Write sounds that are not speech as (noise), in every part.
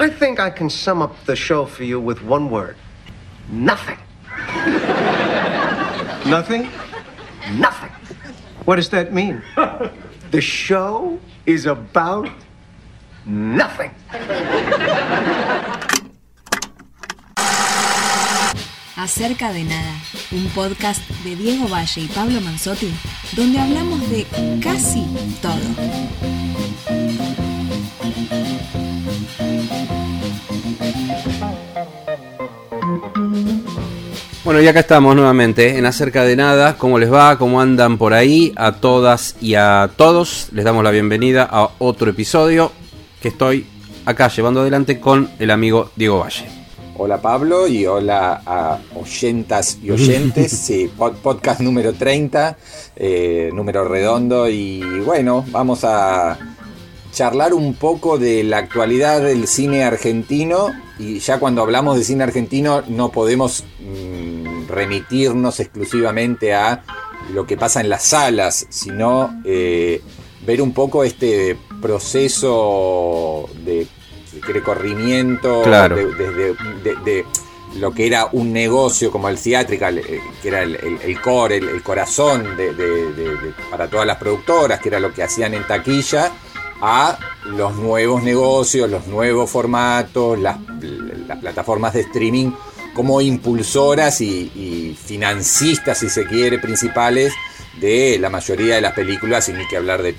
I think I can sum up the show for you with one word nothing. Nothing? Nothing. What does that mean? (laughs) The show is about nothing. Acerca de Nada, un podcast de Diego Valle y Pablo Manzotti, donde hablamos de casi todo. Bueno, y acá estamos nuevamente en Acerca de Nada. ¿Cómo les va? ¿Cómo andan por ahí? A todas y a todos les damos la bienvenida a otro episodio que estoy acá llevando adelante con el amigo Diego Valle. Hola Pablo y hola a oyentas y oyentes. (laughs) Sí, pod- podcast número 30, eh, número redondo. Y bueno, vamos a charlar un poco de la actualidad del cine argentino. Y ya cuando hablamos de cine argentino no podemos mm, remitirnos exclusivamente a lo que pasa en las salas, sino eh, ver un poco este proceso de, quiere, corrimiento Claro. de- de, de lo que era un negocio como el theatrical, eh, que era el, el- el core, el, el corazón de- de- de- de- para todas las productoras, que era lo que hacían en taquilla, a los nuevos negocios, los nuevos formatos, las, plataformas de streaming como impulsoras y, y financistas, si se quiere, principales de la mayoría de las películas y ni que hablar de,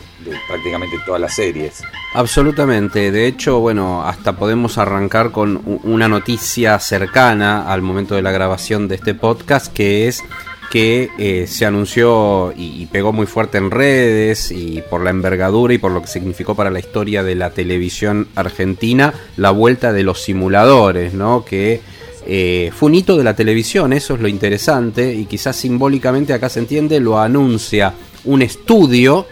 prácticamente todas las series. Absolutamente. De hecho, bueno, hasta podemos arrancar con una noticia cercana al momento de la grabación de este podcast, que es que eh, se anunció y, pegó muy fuerte en redes y por la envergadura y por lo que significó para la historia de la televisión argentina la vuelta de los simuladores, ¿no? Que eh, fue un hito de la televisión, eso es lo interesante y quizás simbólicamente acá se entiende, lo anuncia un estudio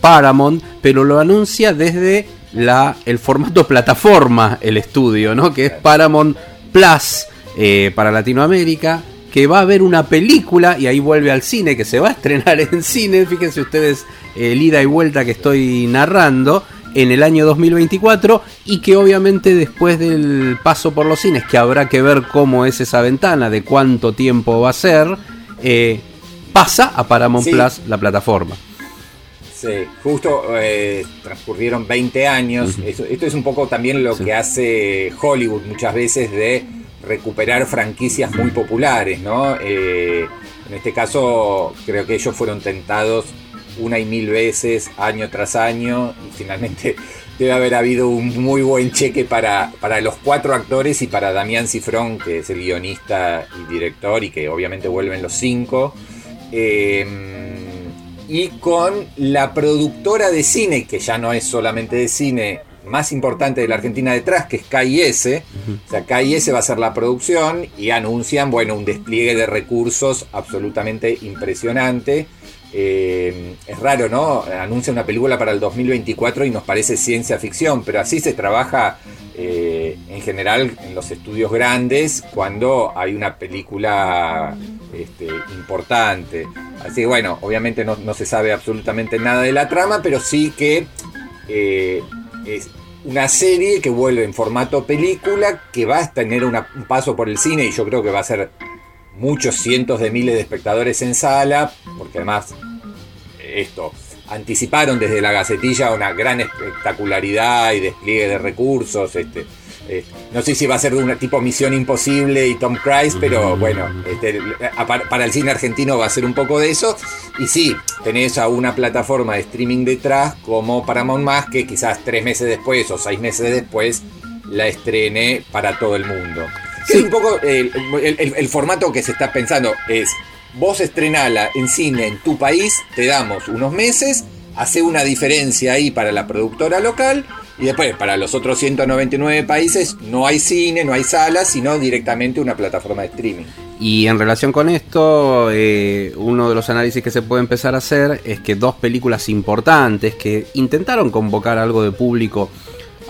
Paramount, pero lo anuncia desde la, el formato (laughs) plataforma, el estudio, ¿no? Que es Paramount Plus eh, para Latinoamérica, que va a haber una película y ahí vuelve al cine, que se va a estrenar en cine, fíjense ustedes el ida y vuelta que estoy narrando en el año 2024 y que obviamente después del paso por los cines, que habrá que ver cómo es esa ventana, de cuánto tiempo va a ser, eh, pasa a Paramount Sí. Plus la plataforma. Sí, justo eh, transcurrieron 20 años. Esto es un poco también lo Sí. que hace Hollywood muchas veces de recuperar franquicias muy populares, ¿no? Eh, en este caso, creo que ellos fueron tentados una y mil veces, año tras año, y finalmente (laughs) debe haber habido un muy buen cheque para, para los cuatro actores y para Damián Cifrón, que es el guionista y director, y que obviamente vuelven los cinco. Eh, y con la productora de cine, que ya no es solamente de cine, más importante de la Argentina detrás, que es KIS. O sea, KIS va a ser la producción y anuncian, bueno, un despliegue de recursos absolutamente impresionante. Eh, es raro, ¿no? Anuncia una película para el 2024 y nos parece ciencia ficción, pero así se trabaja eh, en general en los estudios grandes cuando hay una película este, importante. Así que bueno, obviamente no, no se sabe absolutamente nada de la trama, pero sí que eh, es una serie que vuelve en formato película, que va a tener un paso por el cine y yo creo que va a ser muchos cientos de miles de espectadores en sala, porque además esto anticiparon desde la gacetilla una gran espectacularidad y despliegue de recursos. Este, eh, no sé si va a ser de una tipo Misión Imposible y Tom Cruise, pero bueno, este, para el cine argentino va a ser un poco de eso. Y sí, tenés a una plataforma de streaming detrás como Paramount Más que quizás tres meses después o seis meses después la estrene para todo el mundo. Que Es un poco el, el- el- el formato que se está pensando es vos estrenala en cine en tu país, te damos unos meses, hace una diferencia ahí para la productora local y después para los otros 199 países no hay cine, no hay salas, sino directamente una plataforma de streaming. Y en relación con esto, eh, uno de los análisis que se puede empezar a hacer es que dos películas importantes que intentaron convocar algo de público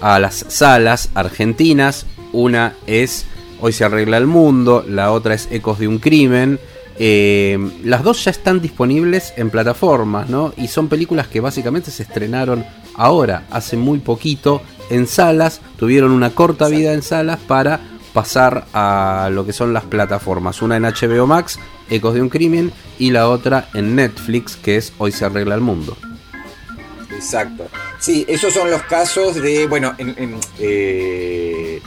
a las salas argentinas, una es Hoy se arregla el mundo, la otra es Ecos de un crimen, Eh, las dos ya están disponibles en plataformas, ¿no? Y son películas que básicamente se estrenaron ahora, hace muy poquito, en salas, tuvieron una corta vida en salas para pasar a lo que son las plataformas. Una en HBO Max, Ecos de un Crimen, y la otra en Netflix, que es Hoy se arregla el mundo. Exacto. Sí, esos son los casos de, bueno, eh,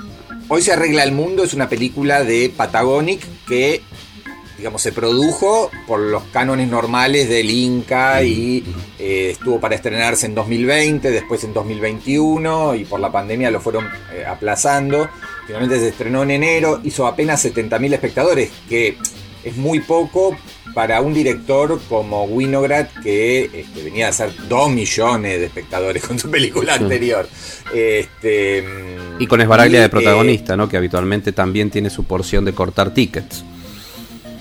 Hoy se arregla el mundo es una película de Patagonic que, digamos, se produjo por los cánones normales del Inca y eh, estuvo para estrenarse en 2020, después en 2021 y por la pandemia lo fueron eh, aplazando. Finalmente se estrenó en enero, hizo apenas 70.000 espectadores, que es muy poco para un director como Winograd que este, venía a hacer 2 millones de espectadores con su película anterior. Este, y con Esbaraglia de eh, protagonista, ¿no? Que habitualmente también tiene su porción de cortar tickets.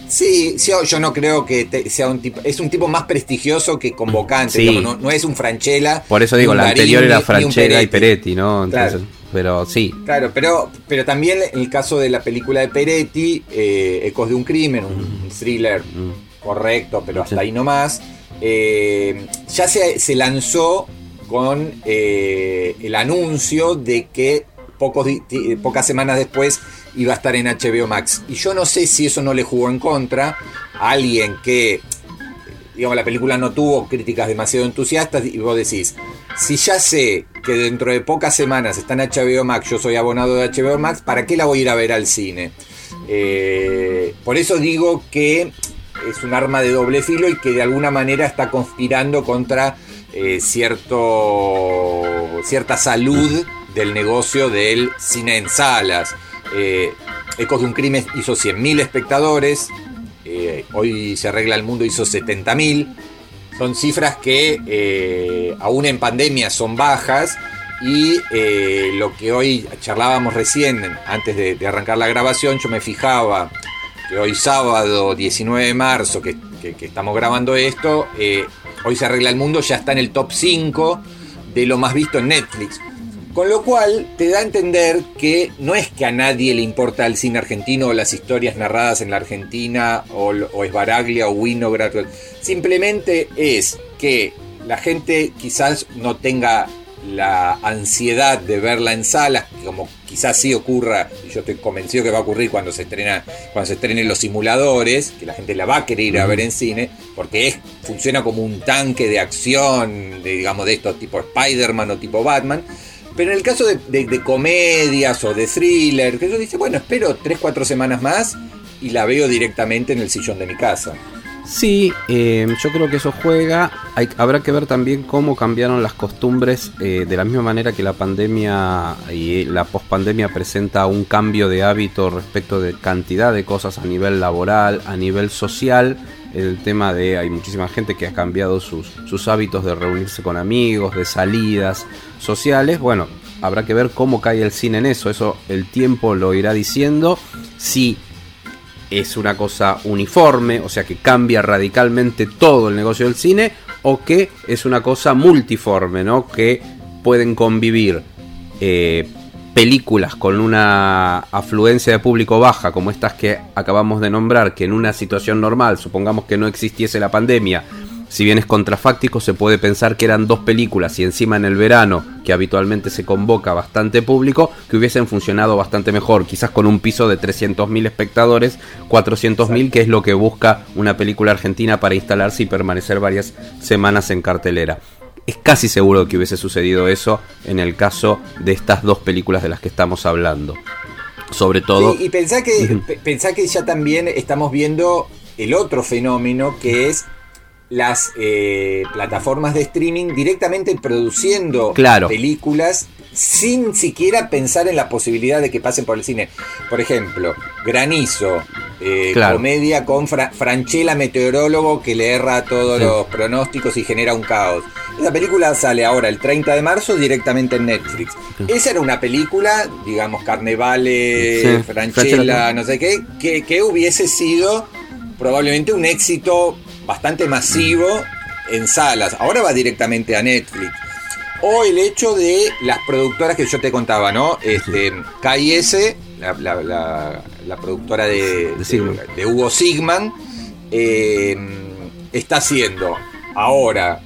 Sí, yo no creo que sea un tipo. Es un tipo más prestigioso que convocante. no, es un Franchella. Por eso digo, la anterior era Franchella y Peretti, ¿no? Entonces, pero sí. Claro, pero, pero también en el caso de la película de Peretti, eh, Ecos de un crimen, un, thriller correcto, pero hasta ahí nomás, eh, ya se, lanzó con eh, el anuncio de que pocos, pocas semanas después iba a estar en HBO Max. Y yo no sé si eso no le jugó en contra a alguien que, digamos, la película no tuvo críticas demasiado entusiastas y vos decís, si ya sé que dentro de pocas semanas está en HBO Max, yo soy abonado de HBO Max, ¿para qué la voy a ir a ver al cine? Eh, por eso digo que es un arma de doble filo y que de alguna manera está conspirando contra eh, cierto, cierta salud del negocio del cine en salas. Eh, Ecos de un crimen hizo 100.000 espectadores, hoy se arregla el mundo hizo 70.000 son cifras que eh, aún en pandemia son bajas y eh, lo que hoy charlábamos recién, antes de, arrancar la grabación, yo me fijaba que hoy sábado 19 de marzo, que, estamos grabando esto, eh, hoy se arregla el mundo, ya está en el top 5 de lo más visto en Netflix. Con lo cual te da a entender que no es que a nadie le importa el cine argentino o las historias narradas en la Argentina o, o Esbaraglia o Winograd. Simplemente es que la gente quizás no tenga la ansiedad de verla en salas, como quizás sí ocurra, y yo estoy convencido que va a ocurrir cuando se estrena, cuando se estrenen los simuladores, que la gente la va a querer ir a ver en cine, porque es, funciona como un tanque de acción, de, digamos, de estos tipo Spider-Man o tipo Batman, pero en el caso de, comedias o de thriller, que yo dice, bueno, espero 3-4 semanas más y la veo directamente en el sillón de mi casa. Sí, eh, yo creo que eso juega. habrá que ver también cómo cambiaron las costumbres eh, de la misma manera que la pandemia y la pospandemia presenta un cambio de hábito respecto de cantidad de cosas a nivel laboral, a nivel social el tema de hay muchísima gente que ha cambiado sus, sus hábitos de reunirse con amigos, de salidas sociales. Bueno, habrá que ver cómo cae el cine en eso. Eso el tiempo lo irá diciendo. Si es una cosa uniforme, o sea que cambia radicalmente todo el negocio del cine, o que es una cosa multiforme, ¿no? Que pueden convivir eh, películas con una afluencia de público baja, como estas que acabamos de nombrar, que en una situación normal, supongamos que no existiese la pandemia, si bien es contrafáctico, se puede pensar que eran dos películas y encima en el verano, que habitualmente se convoca bastante público, que hubiesen funcionado bastante mejor, quizás con un piso de 300.000 espectadores, 400.000, que es lo que busca una película argentina para instalarse y permanecer varias semanas en cartelera es casi seguro que hubiese sucedido eso en el caso de estas dos películas de las que estamos hablando. Sobre todo. y pensá que, pensá que ya también estamos viendo el otro fenómeno que es las eh, plataformas de streaming directamente produciendo películas sin siquiera pensar en la posibilidad de que pasen por el cine. Por ejemplo, Granizo, eh, comedia con Franchella, meteorólogo, que le erra todos los pronósticos y genera un caos. Esa película sale ahora el 30 de marzo directamente en Netflix. Esa era una película, digamos, Carnevale, Franchella, no sé qué, que, que hubiese sido probablemente un éxito bastante masivo en salas. Ahora va directamente a Netflix. O el hecho de las productoras que yo te contaba, ¿no? Este, KIS, la, la, productora de, de, Hugo Sigman, eh, está haciendo ahora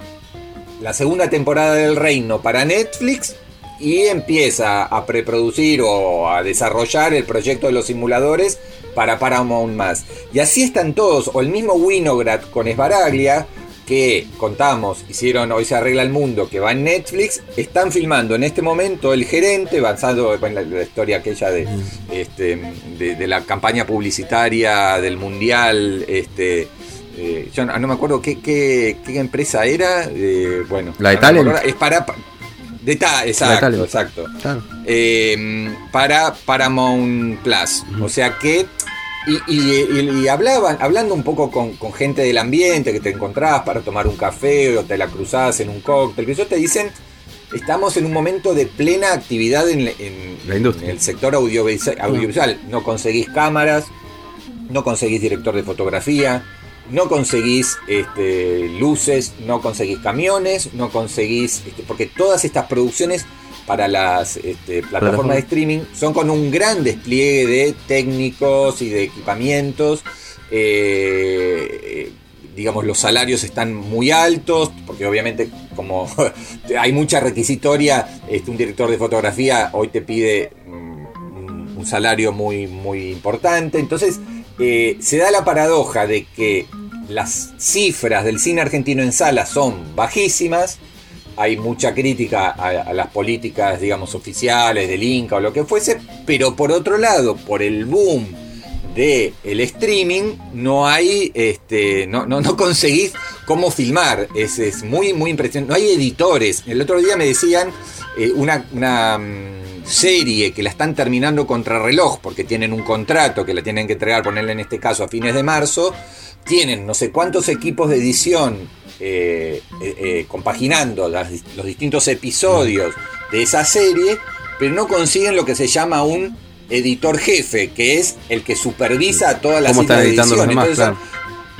la segunda temporada del Reino para Netflix y empieza a preproducir o a desarrollar el proyecto de los simuladores para Paramount más. Y así están todos, o el mismo Winograd con Esbaraglia, que contamos, hicieron Hoy se arregla el mundo, que va en Netflix, están filmando en este momento el gerente, basado en la, la historia aquella de, este, de, de la campaña publicitaria del mundial, este, eh, yo no, no me acuerdo qué, qué, qué empresa era, eh, bueno, La de no me Talent. acuerdo, es para de ta, exacto, Talent. exacto. Claro. Eh, para Paramount Plus. O sea que. Y, y- y- y hablaban, hablando un poco con, con gente del ambiente que te encontrás para tomar un café o te la cruzás en un cóctel, que ellos te dicen, estamos en un momento de plena actividad en, en- La industria. en el sector audiovisual, audiovisual. No conseguís cámaras, no conseguís director de fotografía, no conseguís este, luces, no conseguís camiones, no conseguís. este, porque todas estas producciones para las este, plataformas Plataforma. de streaming son con un gran despliegue de técnicos y de equipamientos. eh, digamos, los salarios están muy altos, porque obviamente como (laughs) hay mucha requisitoria, este, un director de fotografía hoy te pide mm, un, un salario muy, muy importante. Entonces, eh, se da la paradoja de que las cifras del cine argentino en sala son bajísimas. Hay mucha crítica a, las políticas, digamos, oficiales del Inca o lo que fuese, pero por otro lado, por el boom de streaming, no hay, este, no, no, no conseguís cómo filmar. Es, es muy, muy impresionante. No hay editores. El otro día me decían eh, una, una mm, serie que la están terminando contra reloj porque tienen un contrato que la tienen que entregar, ponerle en este caso a fines de marzo. Tienen no sé cuántos equipos de edición eh, eh, eh, compaginando las- los distintos episodios de esa serie, pero no consiguen lo que se llama un editor jefe, que es el que supervisa todas las ¿Cómo editando los edición. demás? Entonces,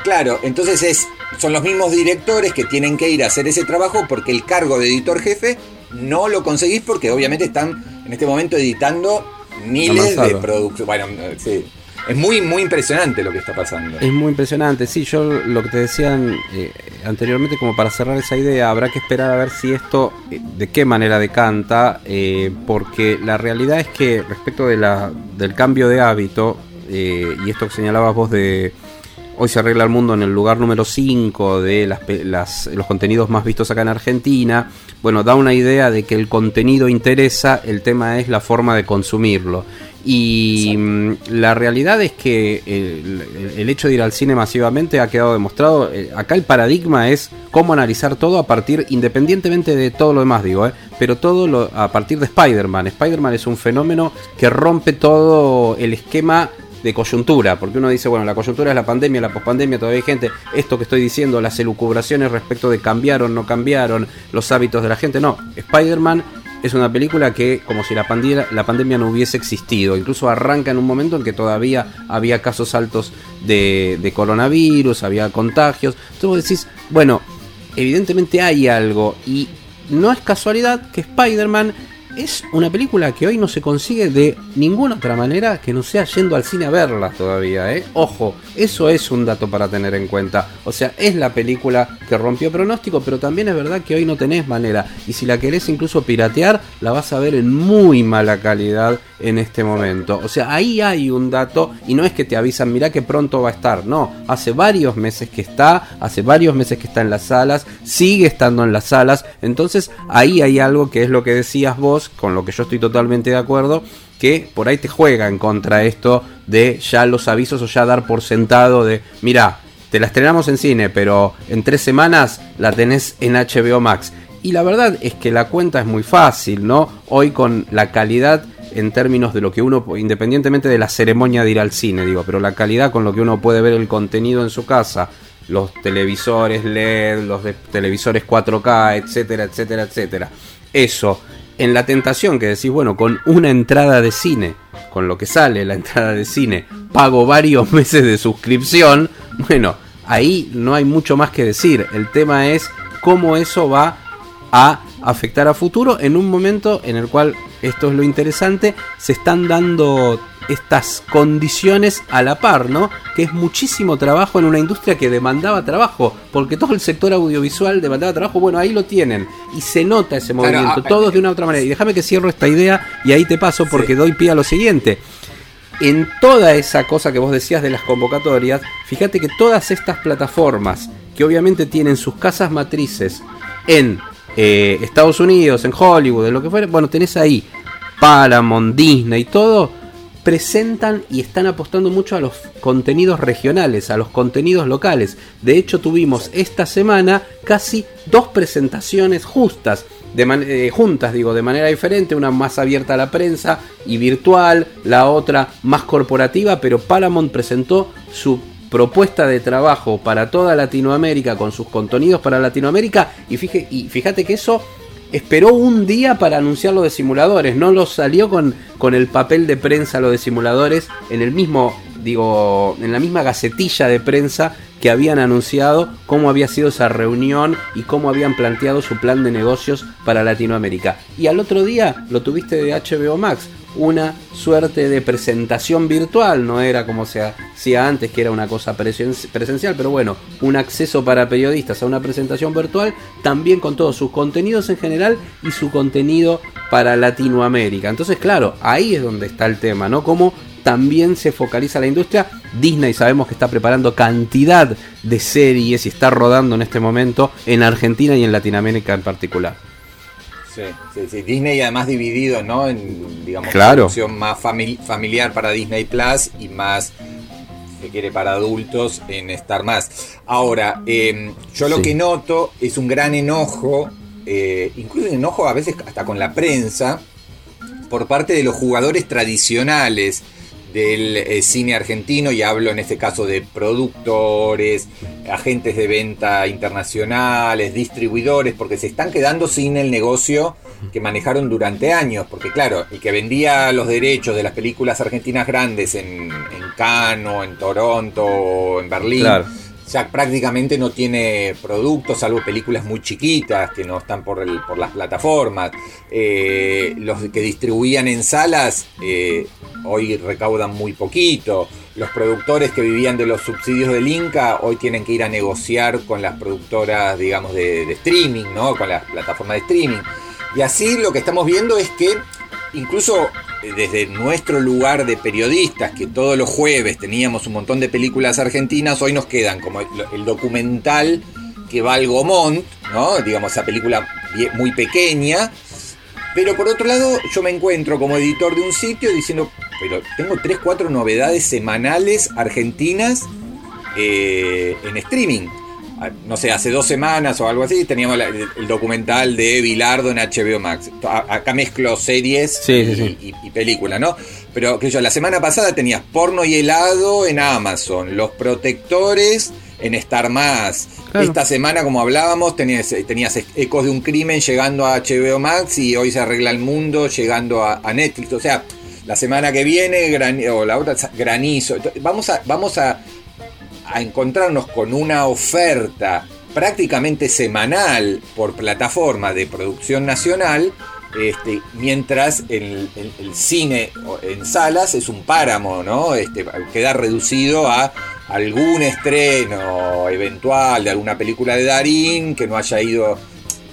Claro, entonces es, son los mismos directores que tienen que ir a hacer ese trabajo porque el cargo de editor jefe no lo conseguís porque obviamente están en este momento editando miles de productos. Bueno, sí. Es muy, muy impresionante lo que está pasando. Es muy impresionante, sí, yo lo que te decían eh, anteriormente, como para cerrar esa idea, habrá que esperar a ver si esto, eh, de qué manera decanta, eh, porque la realidad es que respecto de la, del cambio de hábito, y esto que señalabas vos de hoy se arregla el mundo en el lugar número 5 de las, las- los contenidos más vistos acá en Argentina, bueno, da una idea de que el contenido interesa, el tema es la forma de consumirlo. Y mm, la realidad es que el, el- hecho de ir al cine masivamente ha quedado demostrado. eh, acá el paradigma es cómo analizar todo a partir, independientemente de todo lo demás, digo, eh, pero todo lo, a partir de Spider-Man. Spider-Man es un fenómeno que rompe todo el esquema de coyuntura, porque uno dice, bueno, la coyuntura es la pandemia, la pospandemia, todavía hay gente, esto que estoy diciendo, las elucubraciones respecto de cambiaron, no cambiaron, los hábitos de la gente, no, Spider-Man es una película que, como si la pandemia, la pandemia no hubiese existido, incluso arranca en un momento en que todavía había casos altos de, de coronavirus, había contagios, entonces vos decís, bueno, evidentemente hay algo, y no es casualidad que Spider-Man es una película que hoy no se consigue de ninguna otra manera que no sea yendo al cine a verla todavía, ¿eh? Ojo, eso es un dato para tener en cuenta. O sea, es la película que rompió pronóstico, pero también es verdad que hoy no tenés manera. Y si la querés incluso piratear, la vas a ver en muy mala calidad en este momento. O sea, ahí hay un dato y no es que te avisan, mirá que pronto va a estar. No, hace varios meses que está, hace varios meses que está en las salas, sigue estando en las salas. Entonces ahí hay algo que es lo que decías vos, con lo que yo estoy totalmente de acuerdo, que por ahí te juega en contra esto de ya los avisos o ya dar por sentado de, mira, te la estrenamos en cine, pero en tres semanas la tenés en HBO Max. Y la verdad es que la cuenta es muy fácil, ¿no? Hoy con la calidad en términos de lo que uno, independientemente de la ceremonia de ir al cine, digo, pero la calidad con lo que uno puede ver el contenido en su casa, los televisores LED, los televisores 4K, etcétera, etcétera, etcétera. Eso, en la tentación que decís, bueno, con una entrada de cine, con lo que sale la entrada de cine, pago varios (laughs) meses de suscripción, bueno, ahí no hay mucho más que decir. El tema es cómo eso va a afectar a futuro en un momento en el cual, esto es lo interesante, se están dando estas condiciones a la par, ¿no? Que es muchísimo trabajo en una industria que demandaba trabajo, porque todo el sector audiovisual demandaba trabajo, bueno, ahí lo tienen, y se nota ese movimiento, ah, todos eh, de una u otra manera. Y déjame que cierro esta idea y ahí te paso porque doy pie a lo siguiente. En toda esa cosa que vos decías de las convocatorias, fíjate que todas estas plataformas, que obviamente tienen sus casas matrices en eh, Estados Unidos, en Hollywood, en lo que fuera, bueno, tenés ahí Paramount, Disney y todo, presentan y están apostando mucho a los contenidos regionales, a los contenidos locales. De hecho, tuvimos esta semana casi dos presentaciones justas, de eh, juntas, digo, de manera diferente, una más abierta a la prensa y virtual, la otra más corporativa, pero Paramount presentó su propuesta de trabajo para toda Latinoamérica con sus contenidos para Latinoamérica y, fíjate, y fíjate que eso esperó un día para anunciar lo de simuladores, no lo salió con, con el papel de prensa lo de simuladores en el mismo, digo, en la misma gacetilla de prensa que habían anunciado cómo había sido esa reunión y cómo habían planteado su plan de negocios para Latinoamérica. Y al otro día lo tuviste de HBO Max, una suerte de presentación virtual, no era como se hacía antes, que era una cosa presencial, pero bueno, un acceso para periodistas a una presentación virtual, también con todos sus contenidos en general y su contenido para Latinoamérica. Entonces, claro, ahí es donde está el tema, ¿no? Cómo también se focaliza la industria. Disney sabemos que está preparando cantidad de series y está rodando en este momento en Argentina y en Latinoamérica en particular. Sí, sí, Disney además dividido, ¿no? En, digamos, claro. opción más familiar para Disney Plus y más, que quiere, para adultos en Star Más. Ahora, em, yo lo que noto es un gran enojo, eh, incluso enojo a veces hasta con la prensa, por parte de los jugadores tradicionales del eh, cine argentino y hablo en este caso de productores, agentes de venta internacionales, distribuidores, porque se están quedando sin el negocio que manejaron durante años, porque claro, el que vendía los derechos de las películas argentinas grandes en, en Cannes, en Toronto, en Berlín, ya prácticamente no tiene productos, salvo películas muy chiquitas que no están por, el, por las plataformas. Eh, los que distribuían en salas eh, hoy recaudan muy poquito. Los productores que vivían de los subsidios del Inca hoy tienen que ir a negociar con las productoras, digamos, de, de streaming, ¿no? Con las plataformas de streaming. Y así lo que estamos viendo es que incluso eh, desde nuestro lugar de periodistas, que todos los jueves teníamos un montón de películas argentinas, hoy nos quedan como el, documental que va al Gomont, ¿no? Digamos, esa película muy pequeña. Pero por otro lado, yo me encuentro como editor de un sitio diciendo, pero tengo 3, 4 novedades semanales argentinas eh, en streaming no sé, hace dos semanas o algo así, teníamos el, documental de Bilardo en HBO Max. acá mezclo series y, películas, ¿no? Pero que yo, la semana pasada tenías porno y helado en Amazon, Los Protectores en Star Más. Esta semana, como hablábamos, tenías, tenías Ecos de un Crimen llegando a HBO Max y hoy se arregla el mundo llegando a, Netflix. O sea, la semana que viene, o la otra, granizo. Vamos a, vamos a a encontrarnos con una oferta prácticamente semanal por plataforma de producción nacional, este, mientras el, cine en salas es un páramo, ¿no? Este, queda reducido a algún estreno eventual de alguna película de Darín que no haya ido.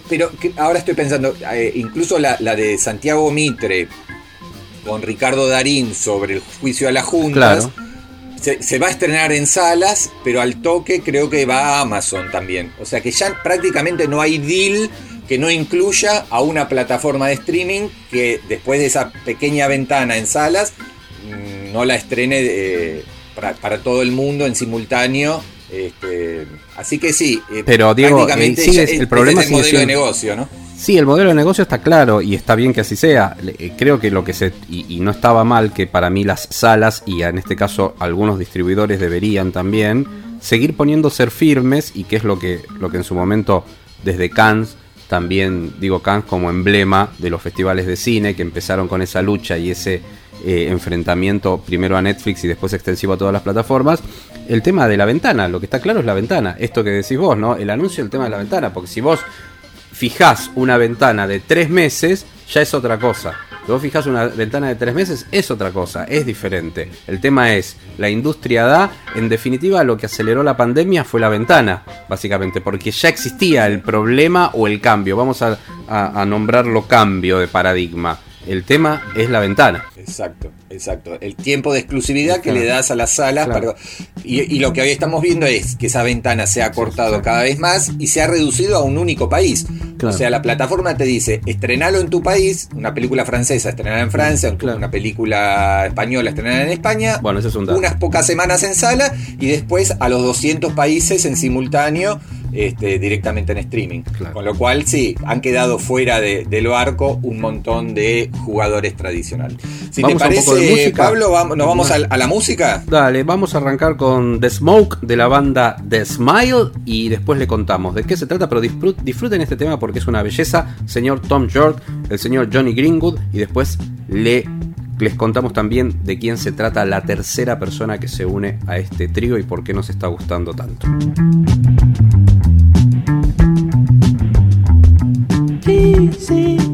Pero ahora estoy pensando, eh, incluso la, de Santiago Mitre con Ricardo Darín sobre el juicio a las juntas se, va a estrenar en salas, pero al toque creo que va a Amazon también. O sea que ya prácticamente no hay deal que no incluya a una plataforma de streaming que después de esa pequeña ventana en salas mm, no la estrene eh, para, todo el mundo en simultáneo. Este, así que sí, eh, pero Diego, eh, el problema es el modelo de negocio, ¿no? Sí, el modelo de negocio está claro y está bien que así sea. Eh, creo que lo que se. Y, no estaba mal que para mí las salas, y en este caso algunos distribuidores deberían también, seguir poniendo ser firmes, y que es lo que, lo que en su momento desde Cannes, también digo Cannes como emblema de los festivales de cine, que empezaron con esa lucha y ese eh, enfrentamiento primero a Netflix y después extensivo a todas las plataformas. El tema de la ventana, lo que está claro es la ventana. Esto que decís vos, ¿no? El anuncio, el tema de la ventana, porque si vos fijás una ventana de tres meses, ya es otra cosa. Si vos fijás una ventana de tres meses, es otra cosa, es diferente. El tema es, la industria da, en definitiva, lo que aceleró la pandemia fue la ventana, básicamente, porque ya existía el problema o el cambio. Vamos a, a- a nombrarlo cambio de paradigma. El tema es la ventana. Exacto, exacto. El tiempo de exclusividad que Claro. le das a las salas. Claro. para- y, y lo que hoy estamos viendo es que esa ventana se ha cortado cada vez más y se ha reducido a un único país. O sea, la plataforma te dice, estrenalo en tu país, una película francesa, estrenala en Francia, una película española, estrenala en España. Bueno, ese es un dato. Unas pocas semanas en sala y después a los 200 países en simultáneo. Este, directamente en streaming. Claro. Con lo cual, sí, han quedado fuera de- del barco un montón de jugadores tradicionales. Si Vamos te parece. Pablo, vamos- nos vamos a, a la música. Dale, vamos a arrancar con The Smoke de la banda The Smile y después le contamos de qué se trata, pero disfrut- disfruten este tema porque es una belleza. Señor Tom York, el señor Johnny Greenwood y después le, les contamos también de quién se trata la tercera persona que se une a este trío y por qué nos está gustando tanto. Easy.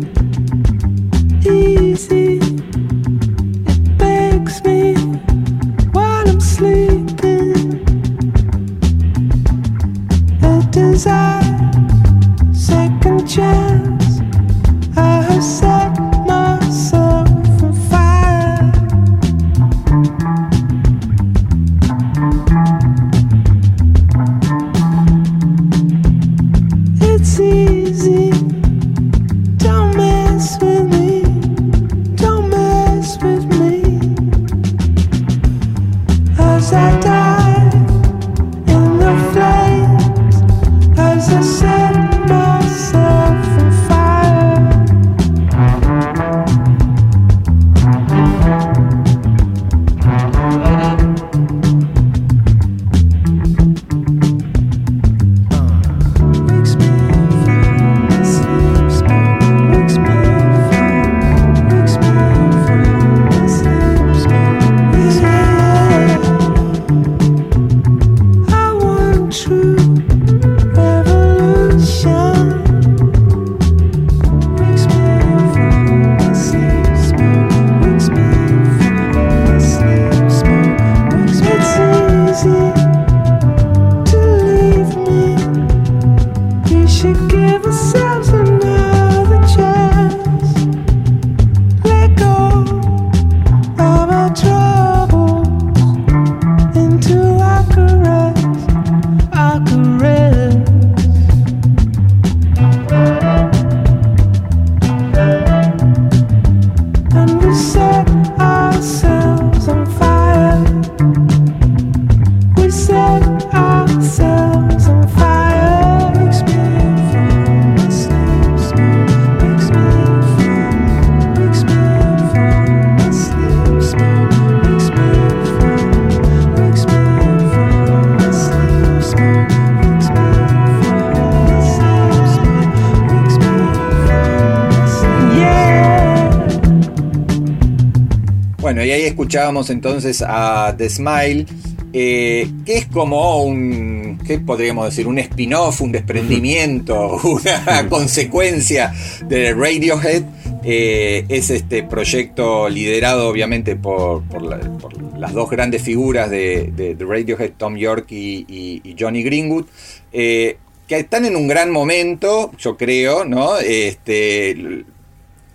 Escuchábamos entonces a The Smile, eh, que es como un, ¿qué podríamos decir? Un spin-off, un desprendimiento, (laughs) una consecuencia de Radiohead. Eh, es este proyecto liderado obviamente por, por la- por las dos grandes figuras de, de- de Radiohead, Tom York y, y- y Johnny Greenwood. eh, que están en un gran momento, yo creo, ¿no? Este,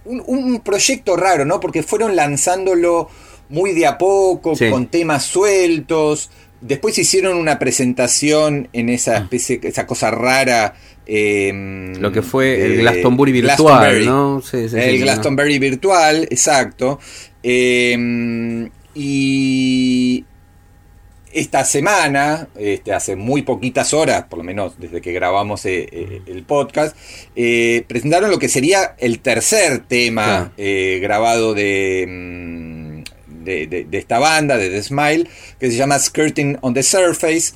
un, un proyecto raro, ¿no? Porque fueron lanzándolo muy de a poco, Sí. con temas sueltos. Después hicieron una presentación en esa especie, esa cosa rara. eh, Lo que fue el Glastonbury virtual, Glastonbury. ¿no? Sí, sí, el Glastonbury virtual, exacto. Eh, y esta semana, este, hace muy poquitas horas, por lo menos desde que grabamos eh, eh, el podcast, eh, presentaron lo que sería el tercer tema Claro. grabado de, mm, de, de- de esta banda, de The Smile, que se llama Skirting on the Surface,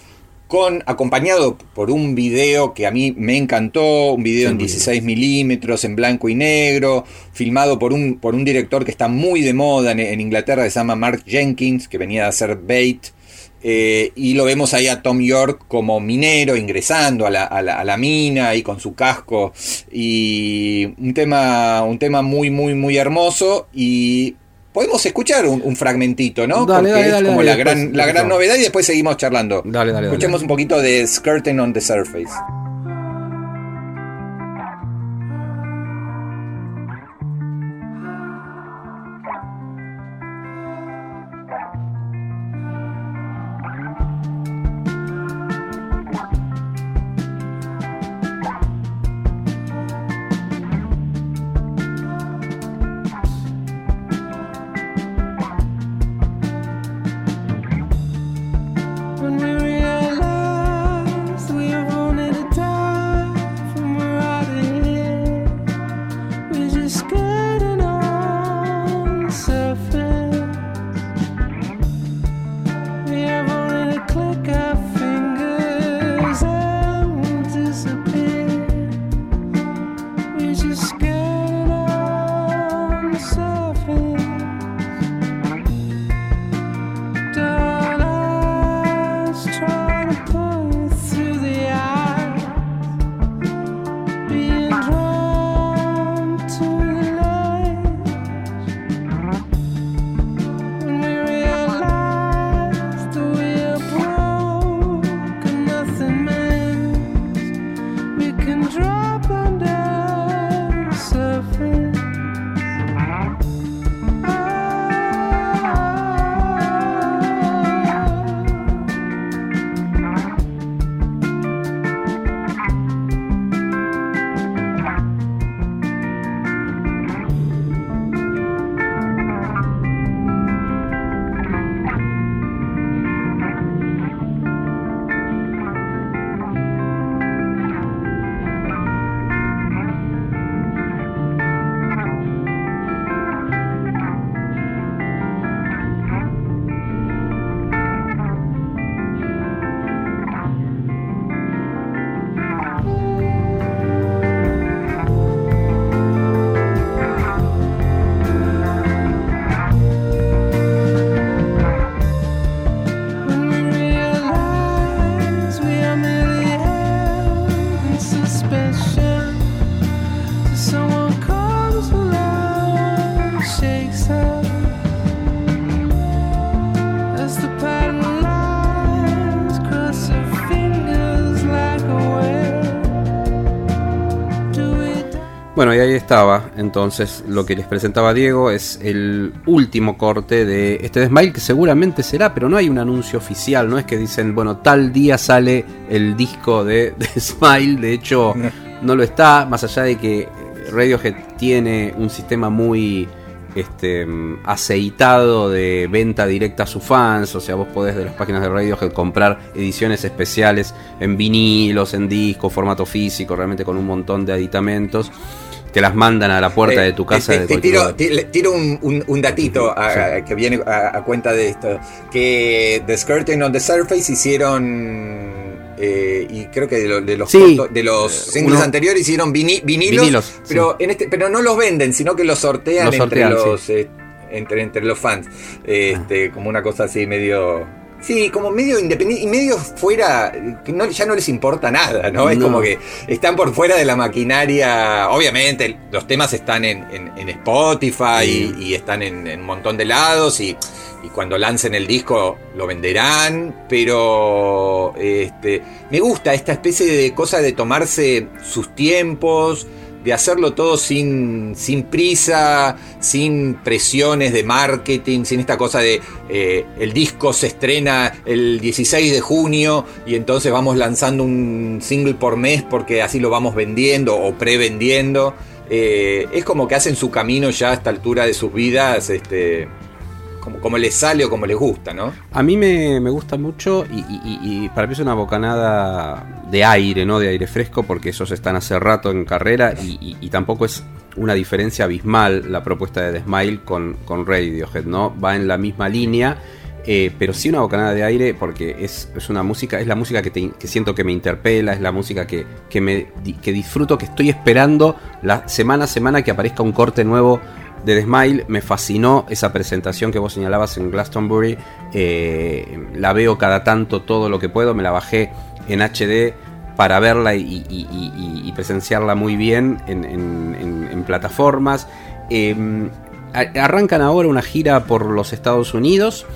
con, acompañado por un video que a mí me encantó, un video Sí, en muy 16 milímetros, en blanco y negro, filmado por un, por un director que está muy de moda en, en Inglaterra, que se llama Mark Jenkins, que venía a hacer Bait, Eh, y lo vemos ahí a Tom York como minero ingresando a la, a la- a la mina ahí con su casco y un tema, un tema muy muy muy hermoso y podemos escuchar un, un fragmentito, ¿no? Dale, Porque dale, es dale, como la gran, después la gran novedad y después seguimos charlando. Dale, dale, dale. Escuchemos un poquito de Skirting on the Surface. Bueno, y ahí estaba. Entonces, lo que les presentaba Diego es el último corte de este de Smile, que seguramente será, pero no hay un anuncio oficial. No es que dicen, bueno, tal día sale el disco de, (laughs) de Smile. De hecho, no lo está. Más allá de que Radiohead tiene un sistema muy este, aceitado de venta directa a sus fans. O sea, vos podés de las páginas de Radiohead comprar ediciones especiales en vinilos, en disco, formato físico, realmente con un montón de aditamentos. Te las mandan a la puerta Eh, de tu casa. te- te tiro, tiro un, un- un datito a- a- que viene a, a cuenta de esto. Que The Skirting on the Surface hicieron. eh, y creo que de, lo- de los Sí. cortos- de los Eh, singles uno- anteriores hicieron vini- vinilos, Vinilos, pero en este pero no los venden sino que los sortean, Los sortean, entre los eh, entre, entre los fans este como una cosa así medio Sí, como medio independiente y medio fuera, que no, ya no les importa nada, ¿no? Es como que están por fuera de la maquinaria. Obviamente, los temas están en, en- en Spotify Sí. y, y están en, en un montón de lados y, y cuando lancen el disco lo venderán, pero este, me gusta esta especie de cosa de tomarse sus tiempos, de hacerlo todo sin, sin prisa, sin presiones de marketing, sin esta cosa de eh, el disco se estrena el 16 de junio y entonces vamos lanzando un single por mes porque así lo vamos vendiendo o prevendiendo. Eh, es como que hacen su camino ya a esta altura de sus vidas, este, como, como les sale o como les gusta, ¿no? A mí me, me gusta mucho y, para mí es una bocanada de aire, ¿no? De aire fresco, porque ellos están hace rato en carrera y, tampoco es una diferencia abismal la propuesta de The Smile con, con Radiohead, ¿no? Va en la misma línea, eh, pero sí una bocanada de aire porque es, es una música, es la música que, te- que siento que me interpela, es la música que, que, me, que disfruto, que estoy esperando la semana a semana que aparezca un corte nuevo de The Smile, me fascinó esa presentación que vos señalabas en Glastonbury. eh, la veo cada tanto todo lo que puedo, me la bajé en HD para verla y, presenciarla muy bien en, plataformas. A- arrancan ahora una gira por los Estados Unidos.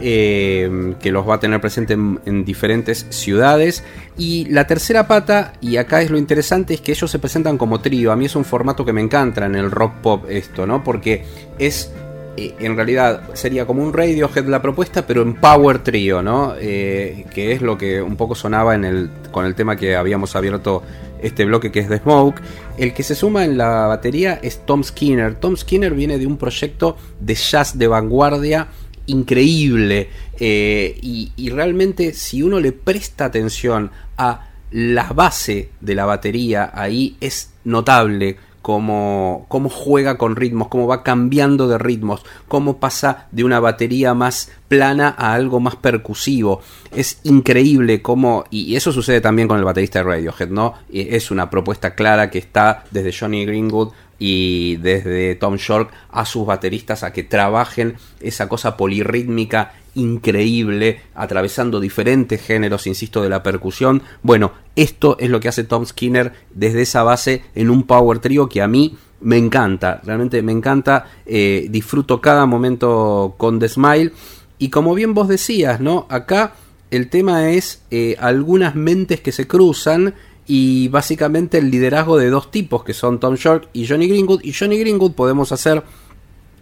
Eh, que los va a tener presente en, en diferentes ciudades y la tercera pata y acá es lo interesante es que ellos se presentan como trío a mí es un formato que me encanta en el rock pop esto no porque es eh, en realidad sería como un Radiohead la propuesta, pero en Power Trio, ¿no? Eh, que es lo que un poco sonaba en el, con el tema que habíamos abierto este bloque que es The Smoke. El que se suma en la batería es Tom Skinner. Tom Skinner viene de un proyecto de jazz de vanguardia increíble eh, y, y realmente si uno le presta atención a la base de la batería ahí es notable cómo, cómo juega con ritmos, cómo va cambiando de ritmos, cómo pasa de una batería más plana a algo más percusivo. Es increíble cómo, y eso sucede también con el baterista de Radiohead, ¿no? Y Es una propuesta clara que está desde Johnny Greenwood y desde Tom York a sus bateristas a que trabajen esa cosa polirrítmica increíble, atravesando diferentes géneros, insisto, de la percusión. Bueno, esto es lo que hace Tom Skinner desde esa base en un power trio que a mí me encanta, realmente me encanta, eh, disfruto cada momento con The Smile. Y como bien vos decías, ¿no? Acá el tema es eh, algunas mentes que se cruzan y básicamente el liderazgo de dos tipos que son Tom York y Johnny Greenwood. Y Johnny Greenwood podemos hacer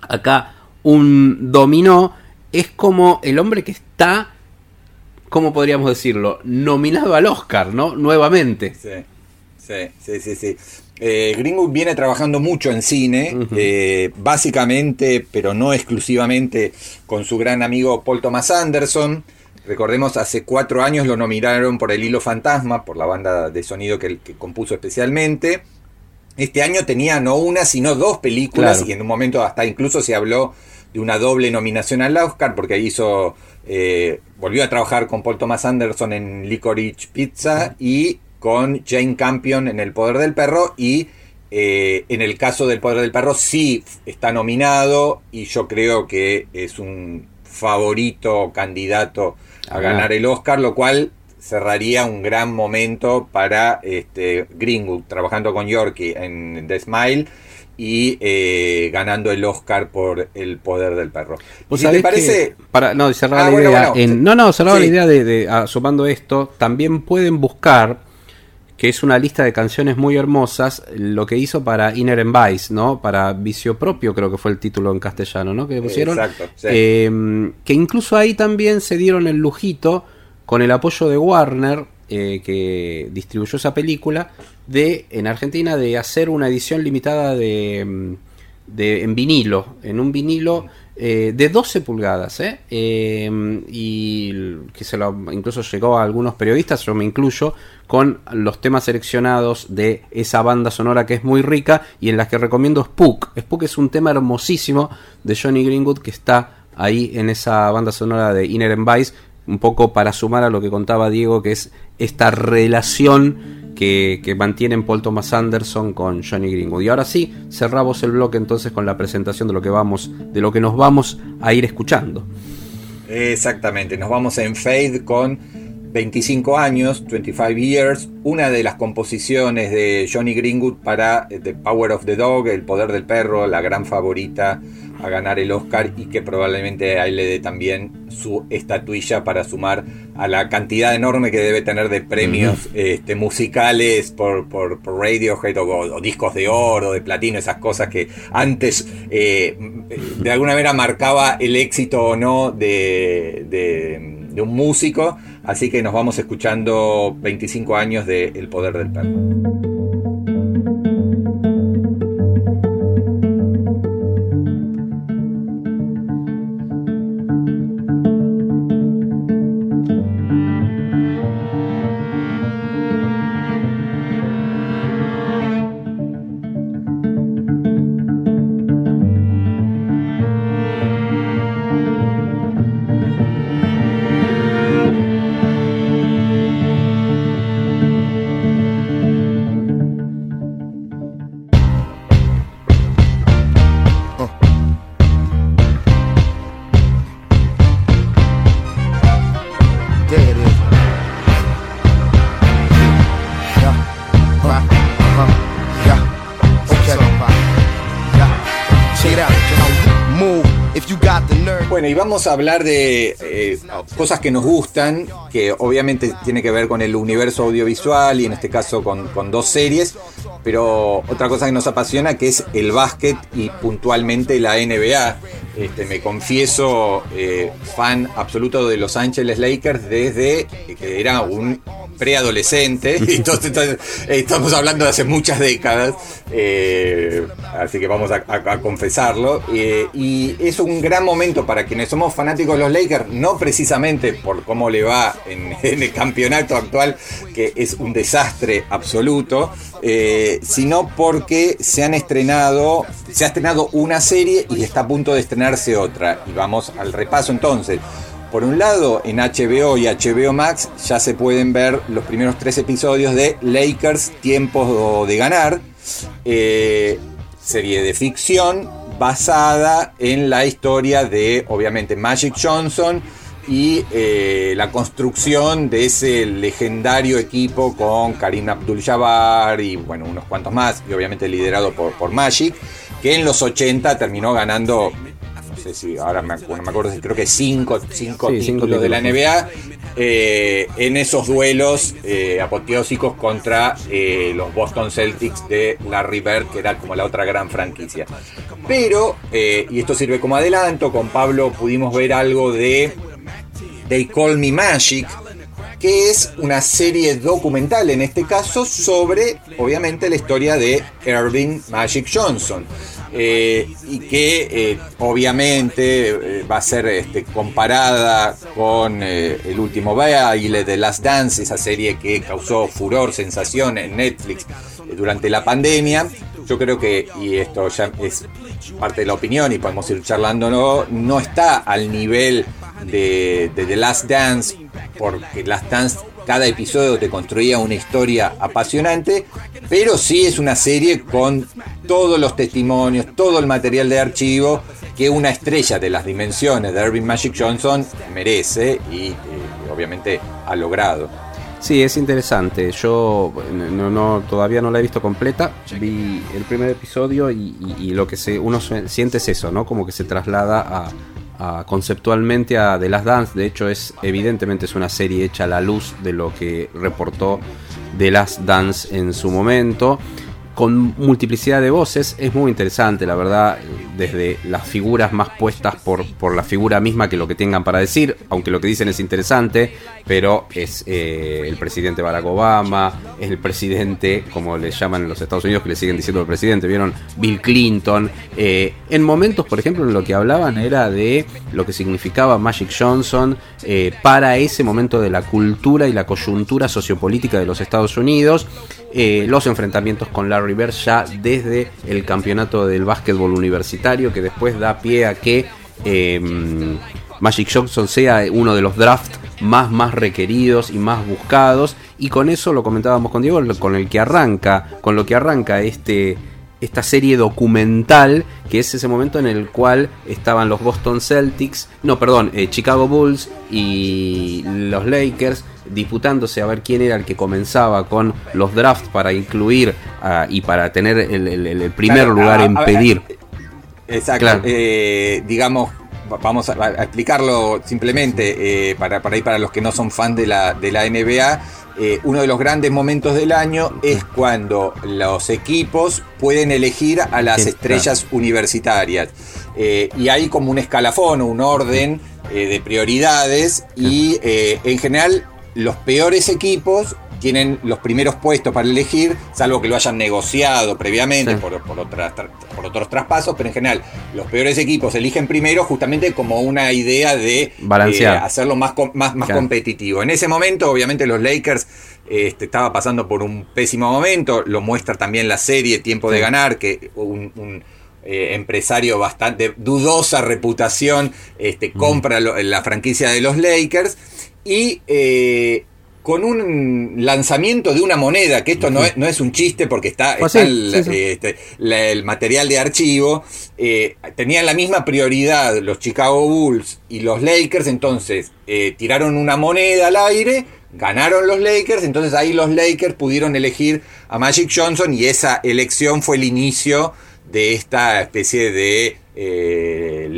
acá un dominó. Es como el hombre que está, ¿cómo podríamos decirlo? Nominado al Oscar, ¿no? Nuevamente. Sí, sí, sí, sí. sí. Eh, Greenwood viene trabajando mucho en cine, eh, básicamente, pero no exclusivamente, con su gran amigo Paul Thomas Anderson. Recordemos, hace cuatro años lo nominaron por El Hilo Fantasma, por la banda de sonido que, que compuso especialmente. Este año tenía no una, sino dos películas, Claro. y en un momento hasta incluso se habló de una doble nominación al Oscar, porque hizo, eh, volvió a trabajar con Paul Thomas Anderson en Licorice Pizza y con Jane Campion en El Poder del Perro, y eh, en el caso del Poder del Perro sí está nominado, y yo creo que es un favorito candidato a Ah. ganar el Oscar, lo cual cerraría un gran momento para este, Greenwood trabajando con Yorkie en The Smile y eh, ganando el Oscar por El Poder del Perro. ¿Vos Si te parece, para, no, cerrar Ah, la idea. bueno, en- sí. no, no, cerrar la idea de, de ah, sumando esto, también pueden buscar, que es una lista de canciones muy hermosas, lo que hizo para Inner and Vice, ¿no? Para Vicio Propio, creo que fue el título en castellano, ¿no? Que pusieron. Exacto, sí. Eh, que incluso ahí también se dieron el lujito, con el apoyo de Warner, eh, que distribuyó esa película, de en Argentina, de hacer una edición limitada de, mm, de en vinilo, en un vinilo eh, de 12 pulgadas, ¿eh? Eh, y que se lo incluso llegó a algunos periodistas, yo me incluyo, con los temas seleccionados de esa banda sonora que es muy rica y en las que recomiendo Spook. Spook es un tema hermosísimo de Johnny Greenwood que está ahí en esa banda sonora de Inner and Vice, un poco para sumar a lo que contaba Diego, que es esta relación que, mantienen Paul Thomas Anderson con Johnny Greenwood. Y ahora sí, cerramos el bloque entonces con la presentación de lo que vamos, de lo que nos vamos a ir escuchando. Exactamente, nos vamos en Fade con 25 años, 25 Years, una de las composiciones de Johnny Greenwood para eh, The Power of the Dog, El Poder del Perro, la gran favorita a ganar el Oscar y que probablemente a él le dé también su estatuilla para sumar a la cantidad enorme que debe tener de premios este, musicales por, por, por Radiohead o, o discos de oro, de platino, esas cosas que antes eh, de alguna manera marcaba el éxito o no de, de- de un músico. Así que nos vamos escuchando 25 años de El Poder del Perro. Vamos a hablar de eh, cosas que nos gustan, que obviamente tiene que ver con el universo audiovisual y en este caso con, dos series, pero otra cosa que nos apasiona que es el básquet y puntualmente la NBA. Este, me confieso eh, fan absoluto de Los Angeles Lakers desde que era un preadolescente, (laughs) entonces, entonces, eh, estamos hablando de hace muchas décadas, eh, así que vamos a, confesarlo, eh, y es un gran momento para quienes somos fanáticos de los Lakers, no precisamente por cómo le va en, (laughs) el campeonato actual, que es un desastre absoluto, sino porque se han estrenado, se ha estrenado una serie y está a punto de estrenarse otra, y vamos al repaso entonces. Por un lado, en HBO y HBO Max ya se pueden ver los primeros tres episodios de Lakers Tiempos de Ganar, eh, serie de ficción basada en la historia de, obviamente, Magic Johnson y eh, la construcción de ese legendario equipo con Karim Abdul-Jabbar y, bueno, unos cuantos más, y obviamente liderado por, por Magic, que en los 80 terminó ganando sé si ahora me, no me acuerdo, creo que cinco, cinco Sí, cinco títulos de la. NBA eh, en esos duelos eh, apoteósicos contra eh, los Boston Celtics de Larry Bird, que era como la otra gran franquicia. Pero, eh, y esto sirve como adelanto, con Pablo pudimos ver algo de They Call Me Magic, que es una serie documental en este caso sobre, obviamente, la historia de Irving Magic Johnson. Eh, y que eh, obviamente eh, va a ser este, comparada con el último baile de Last Dance, esa serie que causó furor, sensación en Netflix durante la pandemia. Yo creo que, y esto ya es parte de la opinión y podemos ir charlando, no, no está al nivel de, de The Last Dance, porque Last Dance cada episodio te construía una historia apasionante, pero sí es una serie con todos los testimonios, todo el material de archivo que una estrella de las dimensiones de Irving Magic Johnson merece y eh, obviamente ha logrado. Sí, es interesante. Yo no, todavía no la he visto completa. Vi el primer episodio y, lo que se, uno siente es eso, ¿no? Como que se traslada a, conceptualmente a The Last Dance. De hecho, es evidentemente es una serie hecha a la luz de lo que reportó The Last Dance en su momento. Con multiplicidad de voces, es muy interesante, la verdad, desde las figuras más puestas por, por la figura misma que lo que tengan para decir, aunque lo que dicen es interesante, pero es eh, el presidente Barack Obama, es el presidente, como le llaman en los Estados Unidos, que le siguen diciendo el presidente, vieron Bill Clinton. eh, en momentos, por ejemplo, en lo que hablaban era de lo que significaba Magic Johnson eh, para ese momento de la cultura y la coyuntura sociopolítica de los Estados Unidos. Eh, los enfrentamientos con Larry Bird ya desde el campeonato del básquetbol universitario, que después da pie a que eh, Magic Johnson sea uno de los drafts más, más requeridos y más buscados. Y con eso lo comentábamos con Diego, con el que arranca, con lo que arranca este, esta serie documental, que es ese momento en el cual estaban los Boston Celtics, no, perdón, eh, Chicago Bulls y los Lakers disputándose a ver quién era el que comenzaba con los drafts para incluir ah, y para tener el, el- el primer Claro, lugar a- en a- pedir. Exacto. Claro. eh, digamos, va- vamos a, a explicarlo simplemente eh, para, para, ahí para los que no son fan de la, de la NBA. Eh, uno de los grandes momentos del año es cuando los equipos pueden elegir a las estrellas universitarias. Eh, y hay como un escalafón, un orden eh, de prioridades y en general los peores equipos tienen los primeros puestos para elegir, salvo que lo hayan negociado previamente Sí. por, por, otras tra- por otros traspasos, pero en general los peores equipos eligen primero justamente como una idea de Balancear. eh, hacerlo más, más, más Claro. competitivo. En ese momento, obviamente, los Lakers este, estaba pasando por un pésimo momento, lo muestra también la serie Tiempo de. Ganar, que un, un, eh, empresario bastante dudosa reputación este, Mm. compra lo- la franquicia de los Lakers y eh, con un lanzamiento de una moneda, que esto no es, no es un chiste porque está, Pues está sí, el, sí, sí. eh, este, la- el material de archivo, eh, tenían la misma prioridad los Chicago Bulls y los Lakers, entonces eh, tiraron una moneda al aire, ganaron los Lakers, entonces ahí los Lakers pudieron elegir a Magic Johnson y esa elección fue el inicio de esta especie de eh,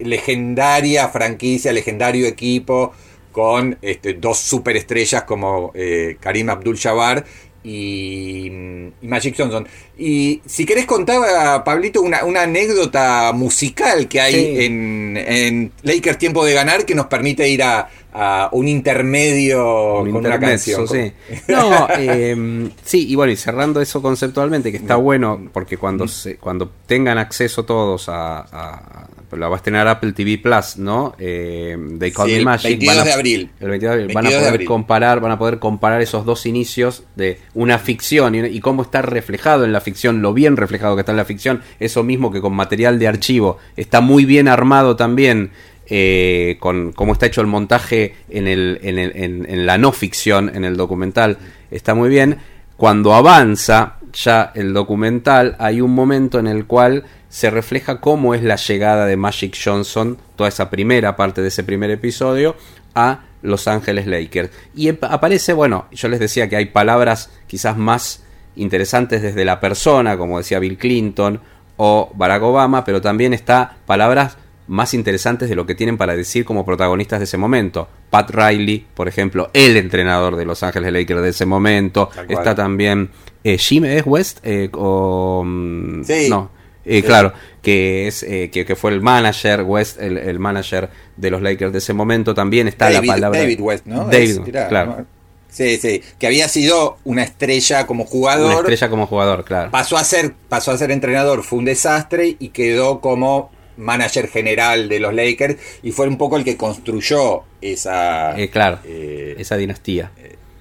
legendaria franquicia, legendario equipo con este, dos superestrellas como eh, Karim Abdul-Jabbar y, y Magic Johnson. Y si querés contar, Pablito, una, una anécdota musical que hay Sí. en, en Lakers Tiempo de Ganar que nos permite ir a, a un intermedio Un con una canción. sí. (laughs) No, eh, sí, y bueno, y cerrando eso conceptualmente, que está bueno, porque cuando se, cuando tengan acceso todos a, a- la va a estrenar Apple TV Plus, ¿no? Eh, de Call Sí, Me el Magic. 22 van a- de abril. El 22 de abril. Van 22 a de poder abril. comparar, van a poder comparar esos dos inicios de una ficción y, y cómo está reflejado en la ficción, lo bien reflejado que está en la ficción, eso mismo que con material de archivo, está muy bien armado también eh, con cómo está hecho el montaje en, en, la no ficción, en el documental, está muy bien. Cuando avanza ya el documental, hay un momento en el cual se refleja cómo es la llegada de Magic Johnson, toda esa primera parte de ese primer episodio, a Los Ángeles Lakers. Y aparece, bueno, yo les decía que hay palabras quizás más interesantes desde la persona, como decía Bill Clinton o Barack Obama, pero también está palabras más interesantes de lo que tienen para decir como protagonistas de ese momento. Pat Riley, por ejemplo, el entrenador de Los Ángeles Lakers de ese momento. Está también eh, Jim ¿es West eh, o mm, Sí. no, eh, Sí. claro, que es eh, que, que fue el manager West, el, el manager de los Lakers de ese momento. También está David, la palabra David West, ¿no? David, Es- claro. ¿no? Sí, sí, que había sido una estrella como jugador. Una estrella como jugador, claro. Pasó a ser, pasó a ser entrenador, fue un desastre y quedó como manager general de los Lakers y fue un poco el que construyó esa, Eh, claro, eh, esa dinastía.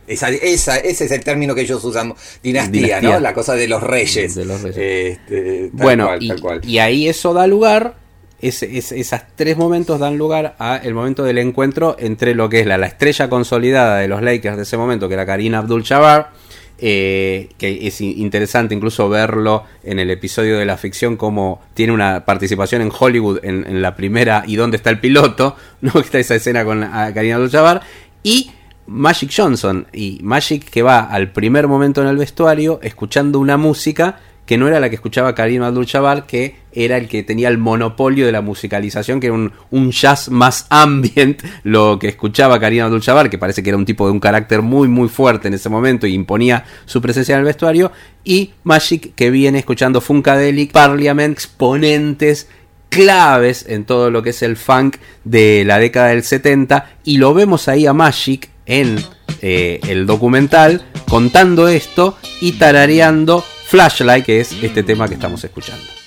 esa, esa- ese es el término que ellos usan, dinastía, Dinastía. ¿no? La cosa de los reyes. De los reyes. Este, tal bueno, cual, y, tal cual. y ahí eso da lugar, ese, ese- esas tres momentos dan lugar a el momento del encuentro entre lo que es la, la estrella consolidada de los Lakers de ese momento, que era Karina Abdul-Jabbar, eh, que es in- interesante incluso verlo en el episodio de la ficción como tiene una participación en Hollywood en, la primera y dónde está el piloto, (laughs) no está esa escena con Karina Abdul-Jabbar. Y Magic Johnson y Magic que va al primer momento en el vestuario escuchando una música que no era la que escuchaba Karim Abdul-Jabbar, que era el que tenía el monopolio de la musicalización, que era un, un jazz más ambient, (laughs) lo que escuchaba Karim Abdul-Jabbar, que parece que era un tipo de un carácter muy muy fuerte en ese momento y imponía su presencia en el vestuario, y Magic que viene escuchando Funkadelic, Parliament, exponentes claves en todo lo que es el funk de la década del 70 y lo vemos ahí a Magic en eh, el documental contando esto y tarareando Flashlight, que es este tema que estamos escuchando.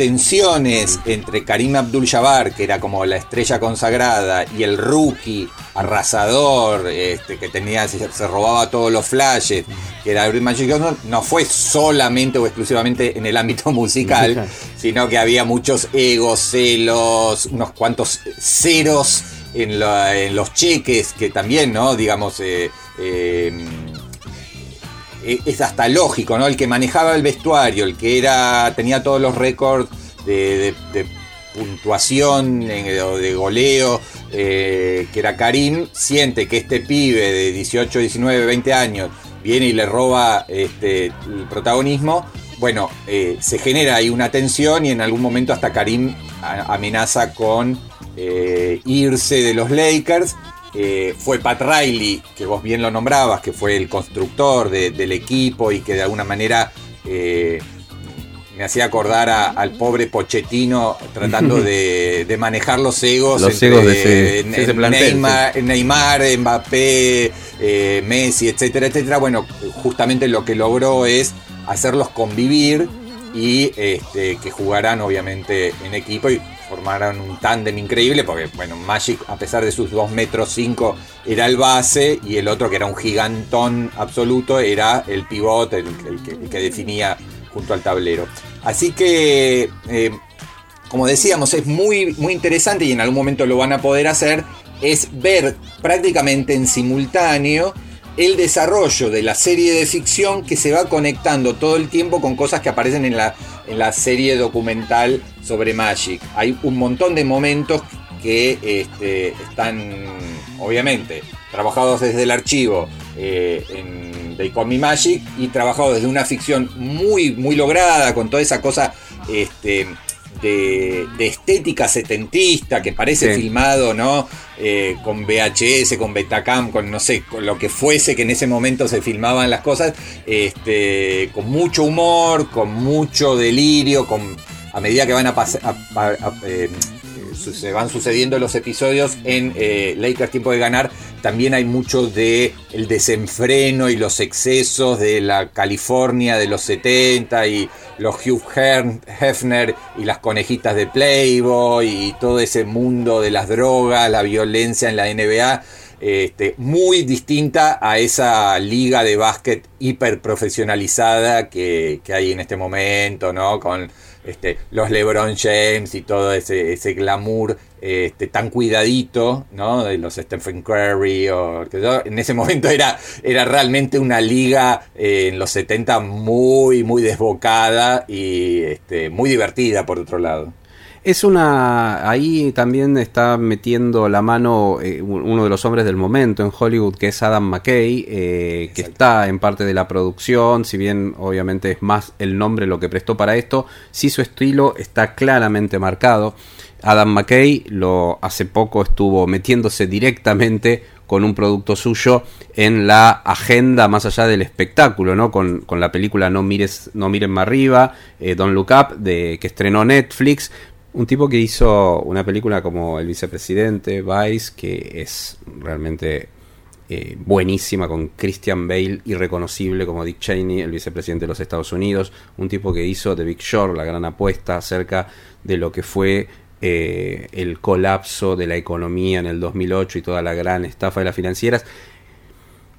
Tensiones entre Karim Abdul-Jabbar, que era como la estrella consagrada, y el rookie arrasador, este, que tenía, se, se robaba todos los flashes, que era Magic Johnson, no fue solamente o exclusivamente en el ámbito (laughs) musical, Musical. (laughs) sino que había muchos egos, celos, unos cuantos ceros en, la- en los cheques, que también, ¿no? Digamos, eh, eh, es hasta lógico, ¿no? El que manejaba el vestuario, el que era tenía todos los récords de, de- de puntuación eh, de goleo, eh, que era Karim, siente que este pibe de 18, 19, 20 años viene y le roba este, el protagonismo. Bueno, eh, se genera ahí una tensión y en algún momento hasta Karim amenaza con eh, irse de los Lakers. Eh, fue Pat Riley, que vos bien lo nombrabas, que fue el constructor de- del equipo y que de alguna manera eh, me hacía acordar a- al pobre Pochettino tratando (laughs) de, de manejar los egos. Los egos de ese- en- de ese en plantel, Neymar, Neymar, Mbappé, eh, Messi, etcétera, etcétera. Bueno, justamente lo que logró es hacerlos convivir y este, que jugaran obviamente en equipo y formaran un tándem increíble porque bueno Magic a pesar de sus 2 metros 5 era el base y el otro que era un gigantón absoluto era el pivote el, que, que definía junto al tablero. Así que eh, como decíamos, es muy, muy interesante y en algún momento lo van a poder hacer, es ver prácticamente en simultáneo el desarrollo de la serie de ficción que se va conectando todo el tiempo con cosas que aparecen en la, en la serie documental sobre Magic. Hay un montón de momentos que este, están, obviamente, trabajados desde el archivo eh, en They Magic y trabajados desde una ficción muy, muy lograda, con toda esa cosa este, de, de estética setentista que parece Sí. filmado, ¿no? Eh, con VHS, con Betacam, con no sé, con lo que fuese que en ese momento se filmaban las cosas, este, con mucho humor, con mucho delirio, con a medida que van a pasar, se van sucediendo los episodios en eh, Lakers Tiempo de Ganar, también hay mucho de el desenfreno y los excesos de la California de los 70 y los Hugh Hefner y las conejitas de Playboy y todo ese mundo de las drogas, la violencia en la NBA. Este, muy distinta a esa liga de básquet hiper profesionalizada que, que hay en este momento, ¿no? Con este, los LeBron James y todo ese, ese glamour este, tan cuidadito, ¿no? De los Stephen Curry. O, que yo- en ese (laughs) momento era, era realmente una liga eh, en los 70 muy, muy desbocada y este, muy divertida por otro lado. Es una. Ahí también está metiendo la mano eh, uno de los hombres del momento en Hollywood, que es Adam McKay, eh, que está en parte de la producción. Si bien, obviamente, es más el nombre lo que prestó para esto, sí su estilo está claramente marcado. Adam McKay lo hace poco estuvo metiéndose directamente con un producto suyo en la agenda más allá del espectáculo, ¿no? Con, con la película No mires, no miren más arriba, eh, Don't Look Up, de, que estrenó Netflix. Un tipo que hizo una película como El vicepresidente, Vice, que es realmente eh, buenísima, con Christian Bale, irreconocible como Dick Cheney, el vicepresidente de los Estados Unidos. Un tipo que hizo The Big Short, la gran apuesta acerca de lo que fue eh, el colapso de la economía en el 2008 y toda la gran estafa de las financieras.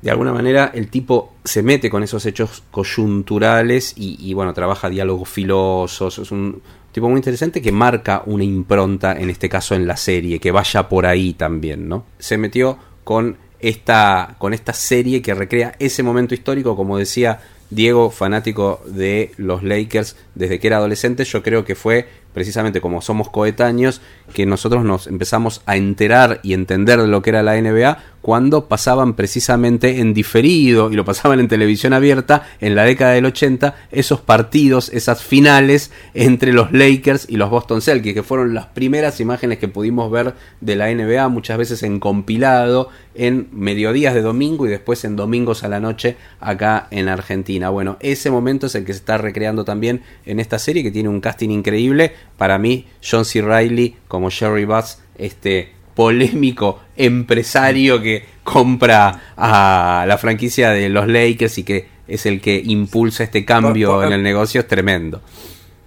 De alguna manera el tipo se mete con esos hechos coyunturales y, y, bueno, trabaja diálogos filosos. Es un tipo muy interesante que marca una impronta, en este caso en la serie, que vaya por ahí también, ¿no? Se metió con esta, con esta serie que recrea ese momento histórico, como decía Diego, fanático de los Lakers desde que era adolescente, yo creo que fue precisamente como somos coetáneos que nosotros nos empezamos a enterar y entender de lo que era la NBA cuando pasaban precisamente en diferido y lo pasaban en televisión abierta en la década del 80 esos partidos, esas finales entre los Lakers y los Boston Celtics, que fueron las primeras imágenes que pudimos ver de la NBA, muchas veces en compilado en mediodías de domingo y después en domingos a la noche acá en Argentina. Bueno, ese momento es el que se está recreando también en esta serie que tiene un casting increíble. Para mí, John C. Reilly como Jerry Buss, este polémico empresario que compra a la franquicia de los Lakers y que es el que impulsa este cambio Por- por- en el negocio, es tremendo.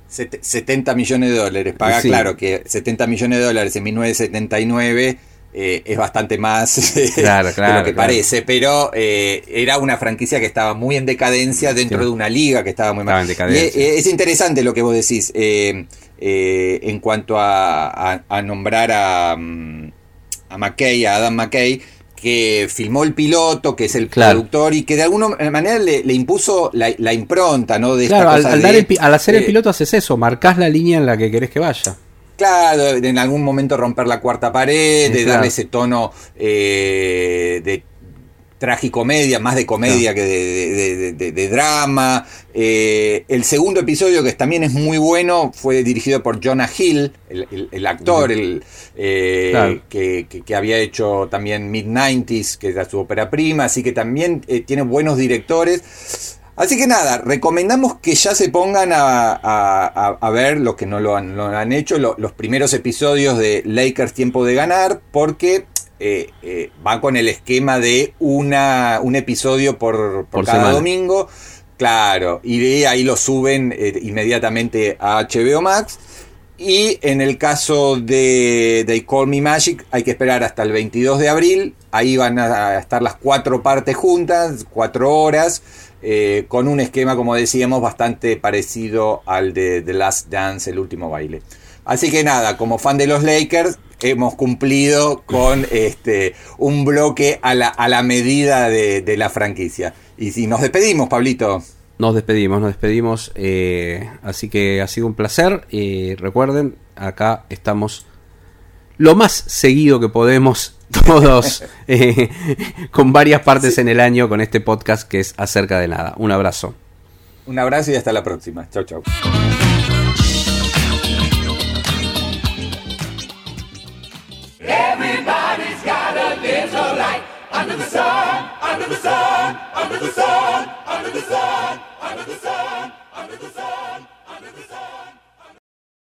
Set- 70 millones de dólares. Paga Sí. claro que 70 millones de dólares en 1979 eh, es bastante más (laughs) Claro, de lo que claro. parece, pero eh, era una franquicia que estaba muy en decadencia dentro Sí. de una liga que estaba muy Estaba mal. en decadencia. Y, es interesante lo que vos decís eh, eh, en cuanto a, a- a nombrar a, mm, a McKay, a Adam McKay, que filmó el piloto, que es el Claro. productor y que de alguna manera le, le impuso la, la impronta, ¿no? De esta Claro, al, cosa al de, dar el al hacer el eh, piloto haces eso, marcás la línea en la que querés que vaya. Claro, en algún momento romper la cuarta pared, de Claro. darle ese tono eh, de tragicomedia, más de comedia que de, de- de- de- de drama. Eh, el segundo episodio, que también es muy bueno, fue dirigido por Jonah Hill, el, el- el actor el, eh, Claro. que, que- que había hecho también Mid-90s, que era su ópera prima, así que también eh, tiene buenos directores. Así que nada, recomendamos que ya se pongan a, a- a- ver los que no lo han, lo han hecho, lo- los primeros episodios de Lakers Tiempo de Ganar, porque eh, eh, va con el esquema de una, un episodio por, por Por cada semana. domingo. Claro, y de ahí lo suben eh, inmediatamente a HBO Max. Y en el caso de They Call Me Magic hay que esperar hasta el 22 de abril. Ahí van a estar las cuatro partes juntas, cuatro horas, eh, con un esquema, como decíamos, bastante parecido al de The Last Dance, el último baile. Así que nada, como fan de los Lakers, hemos cumplido con (laughs) este un bloque a la, a la medida de, de la franquicia. Y si nos despedimos, Pablito. Nos despedimos, nos despedimos. eh, así que ha sido un placer. Y recuerden, acá estamos lo más seguido que podemos, todos (laughs) eh, con varias partes en el año con este podcast que es acerca de nada. Un abrazo. Un abrazo y hasta la próxima. Chau, chau.